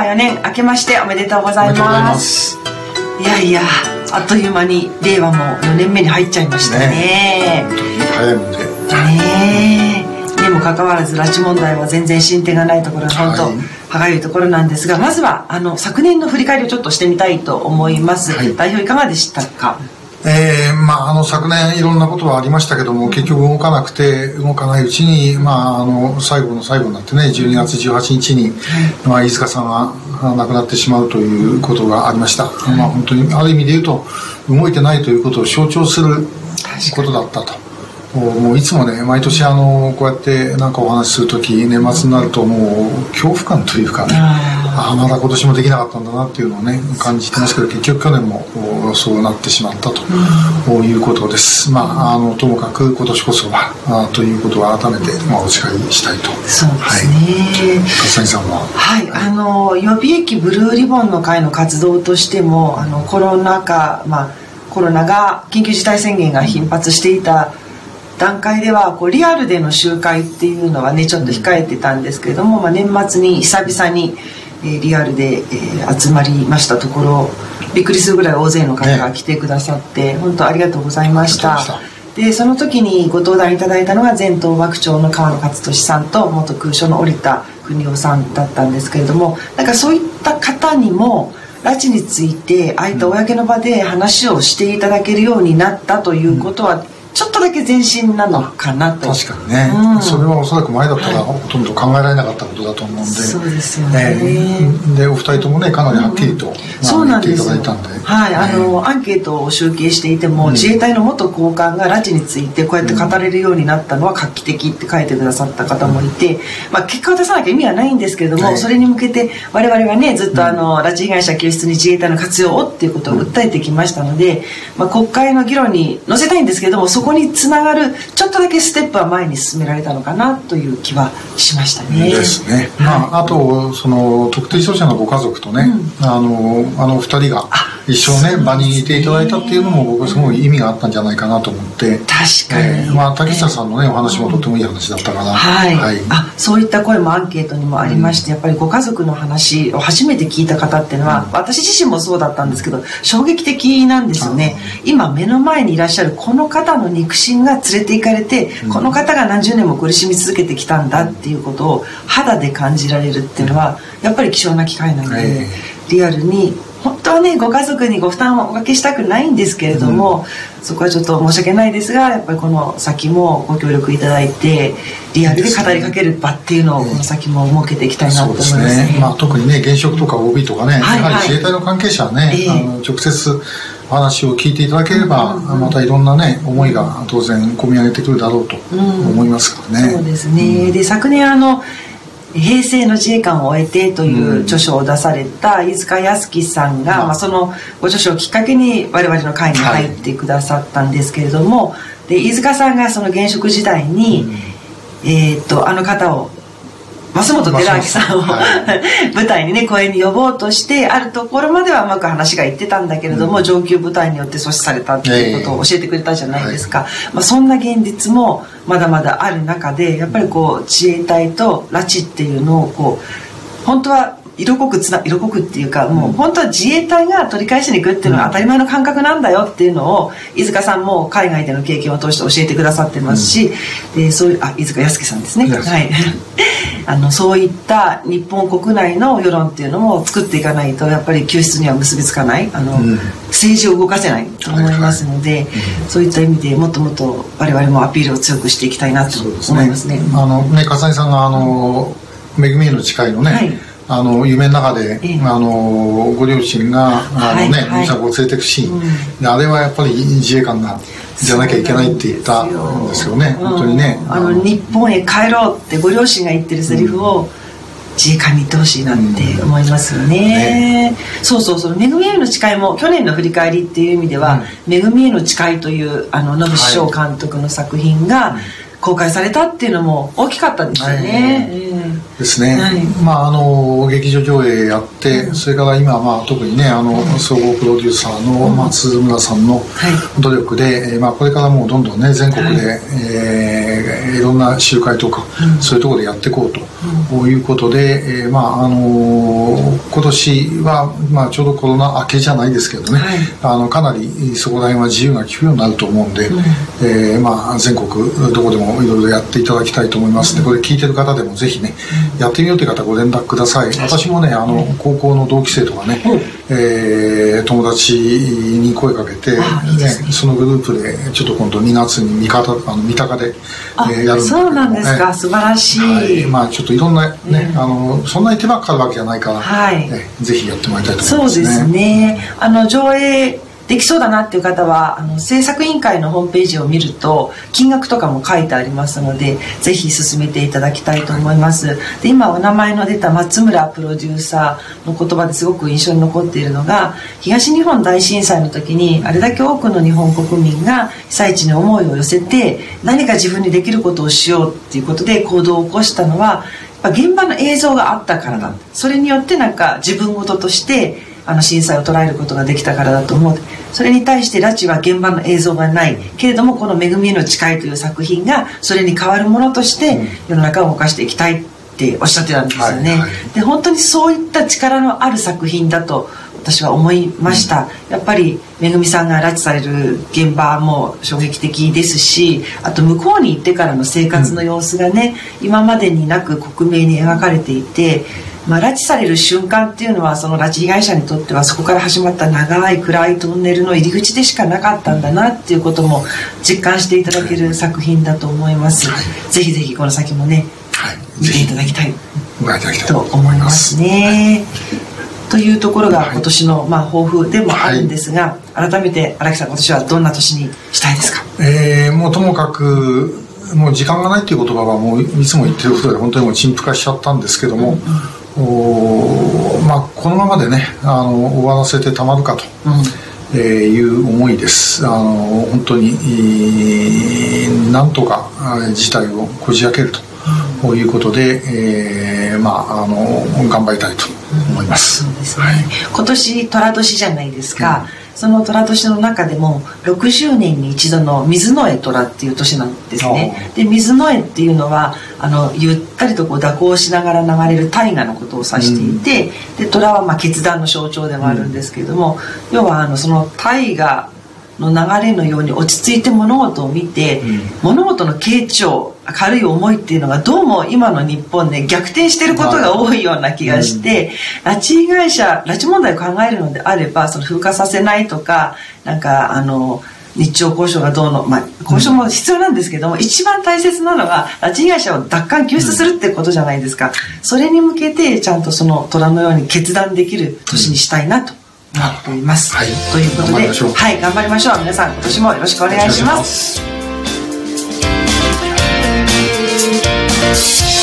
和4年明けましておめでとうございます。いやいやあっという間に令和も4年目に入っちゃいましたね。ね。早いもんで。ねえ。にもかかわらず拉致問題は全然進展がないところは本当、はい、歯がゆいところなんですがまずはあの昨年の振り返りをちょっとしてみたいと思います、はい、代表いかがでしたか？えーまあ、あの昨年いろんなことはありましたけども結局動かなくて動かないうちに、まあ、あの最後の最後になってね12月18日に、まあ、飯塚さんが亡くなってしまうということがありました、まあ、本当にある意味で言うと動いてないということを象徴することだったと。もういつもね毎年あのこうやってなんかお話しする時年末になるともう恐怖感というかねああまだ今年もできなかったんだなっていうのをね感じてますけど結局去年もそうなってしまったということです、まああのともかく今年こそはあということを改めて、まあ、お誓いしたいと。そうですね、はい、さんは？はいあの予備役ブルーリボンの会の活動としてもあのコロナ禍まあコロナが緊急事態宣言が頻発していた段階ではこうリアルでの集会っていうのはねちょっと控えてたんですけれども、まあ、年末に久々に、えー、リアルで、えー、集まりましたところびっくりするぐらい大勢の方が来てくださって、ね、本当ありがとうございました。でその時にご登壇いただいたのが前東幕長の川野勝利さんと元空所の織田邦夫さんだったんですけれどもなんかそういった方にも拉致についてああいった公の場で話をしていただけるようになったということは、うんちょっとだけ前進なのかなと。確かにね、うん、それはおそらく前だったらほとんど考えられなかったことだと思うんで。そうですよね、ね、でお二人ともねかなりはっきりと、うん。そうなんですはい、あのアンケートを集計していても、うん、自衛隊の元高官が拉致についてこうやって語れるようになったのは画期的って書いてくださった方もいて、まあ、結果を出さなきゃ意味はないんですけれども、はい、それに向けて我々はねずっとあの、拉致被害者救出に自衛隊の活用をっていうことを訴えてきましたので、まあ、国会の議論に載せたいんですけれどもそこにつながるるちょっとだけステップは前に進められたのかなという気はしましたね。ですね。まあ、あとその特定傷者のご家族とね、うん、あのあの二人が一生ね場にいていただいたっていうのも僕はすごい意味があったんじゃないかなと思って。確かに、えー、まあ、竹下さんのねお話もとてもいい話だったかな、はい、はい、あそういった声もアンケートにもありまして、やっぱりご家族の話を初めて聞いた方っていうのは、うん、私自身もそうだったんですけど衝撃的なんですよね、今目の前にいらっしゃるこの方の肉親が連れて行かれて、うん、この方が何十年も苦しみ続けてきたんだっていうことを肌で感じられるっていうのはやっぱり貴重な機会なので、リアルに本当はねご家族にご負担をおかけしたくないんですけれども、うん、そこはちょっと申し訳ないですがやっぱりこの先もご協力いただいてリアルで語りかける場っていうのをこの先も設けていきたいなと思います。ね、ね、まあ、特にね現職とか OB とかね、はいはい、やはり自衛隊の関係者はね、えー、あの直接話を聞いていただければ、うん、またいろんなね思いが当然込み上げてくるだろうと思いますからね、うん、そうですね、で昨年あの平成の自衛官を終えてという著書を出された飯塚康樹さんが、まあ、そのご著書をきっかけに我々の会に入ってくださったんですけれども、はい、で飯塚さんがその現職時代に、うん、えー、っとあの方を増本寺明さんを、はい、舞台にね公演に呼ぼうとしてあるところまではうまく話がいってたんだけれども、うん、上級部隊によって阻止されたっていうことを教えてくれたじゃないですか、えーまあ、そんな現実もまだまだある中でやっぱりこう自衛隊と拉致っていうのをこう本当は色濃くつな色濃くっていうかもう本当は自衛隊が取り返しに行くっていうのは当たり前の感覚なんだよっていうのを飯塚さんも海外での経験を通して教えてくださってますし、うん、でそういうあ飯塚康樹さんですね、はいあのそういった日本国内の世論っていうのも作っていかないとやっぱり救出には結びつかないあの、うん、政治を動かせないと思いますので、はいはい、そういった意味でもっともっと我々もアピールを強くしていきたいなと思いますね。すね。あのね笠井さんがあの、恵みへの誓いのね、はいあの夢の中で、ええ、あのご両親があのね、はいはい、を連れていくシーン、うん、あれはやっぱり自衛官がじゃなきゃいけないって言ったんですよ。ね、本当にね、あの日本へ帰ろうってご両親が言ってるセリフを、自衛官に言ってほしいなって思いますよね。ね、そうそうそう「めぐみへの誓い」も去年の振り返りっていう意味では「めぐみへの誓い」というあの野口翔監督の作品が公開されたっていうのも大きかったですよね、はいですね、はい。まああの劇場上映やって、それから今まあ特にねあの総合プロデューサーの松村さんのはい。努力で、えーまあこれからもうどんどんね全国で、えーいろんな集会とか、そういうところでやっていこうと、いうことで、えーまああの今年はまあちょうどコロナ明けじゃないですけどね、はい。あのかなりそこら辺は自由が利くようになると思うんで、えーまあ、全国どこでもいろいろやっていただきたいと思います。ので、これ聞いてる方でもぜひね、やってみようという方ご連絡ください。私もね、あの、高校の同期生とかね、えー友達に声かけて、ね。そのグループでちょっと今度2月に三方あの三鷹で、あ、えーやるんそうなんですか、ね素晴らしい、はい、まあちょっといろんなね、あのそんなに手間かかるわけじゃないから、はい。ねぜひやってもらいたいと思いそうますね。ですね。あの上映できそうだなっていう方はあの制作委員会のホームページを見ると金額とかも書いてありますのでぜひ進めていただきたいと思います。で今お名前の出た松村プロデューサーの言葉ですごく印象に残っているのが東日本大震災の時にあれだけ多くの日本国民が被災地に思いを寄せて何か自分にできることをしようっていうことで行動を起こしたのはやっぱ現場の映像があったからだ。それによってなんか自分事としてあの震災を捉えることができたからだと思う。それに対して拉致は現場の映像がない。けれどもこの「恵みへの誓い」という作品がそれに代わるものとして世の中を動かしていきたいっておっしゃってたんですよね、はいはいで本当にそういった力のある作品だと私は思いました、やっぱりめぐみさんが拉致される現場も衝撃的ですしあと向こうに行ってからの生活の様子がね、今までになく克明に描かれていて、まあ、拉致される瞬間っていうのはその拉致被害者にとってはそこから始まった長い暗いトンネルの入り口でしかなかったんだなっていうことも実感していただける作品だと思います、ぜひぜひこの先もねはい、見ていただきたい。ご覧いただきたいと思います。ね。というところが今年の、まあ、抱負でもあるんですが、改めて荒木さん今年はどんな年にしたいですか？えーもうともかくもう時間がないっていう言葉はもういつも言ってることで本当にもう陳腐化しちゃったんですけども、おーまあ、このままでねあの終わらせてたまるかと、えーいう思いです。あの本当に、えーなんとか事態をこじ開けるということで、えーまあ、あの頑張りたいと思います。そうですね、今年寅年じゃないですか、その寅年の中でも60年に一度の水の絵寅っていう年なんですね。で水の絵っていうのはあのゆったりとこう蛇行しながら流れる大河のことを指していて、で寅はまあ決断の象徴でもあるんですけれども、要はあのその大河の流れのように落ち着いて物事を見て、物事の傾聴軽い思いっていうのがどうも今の日本で逆転してることが多いような気がして、拉致被害者拉致問題を考えるのであればその風化させないとかなんかあの日朝交渉がどうの、まあ、交渉も必要なんですけども、一番大切なのは拉致被害者を奪還救出するってことじゃないですか、それに向けてちゃんとその虎のように決断できる年にしたいなと思っています、はい。ということではい頑張りましょう。皆さん今年もよろしくお願いします。す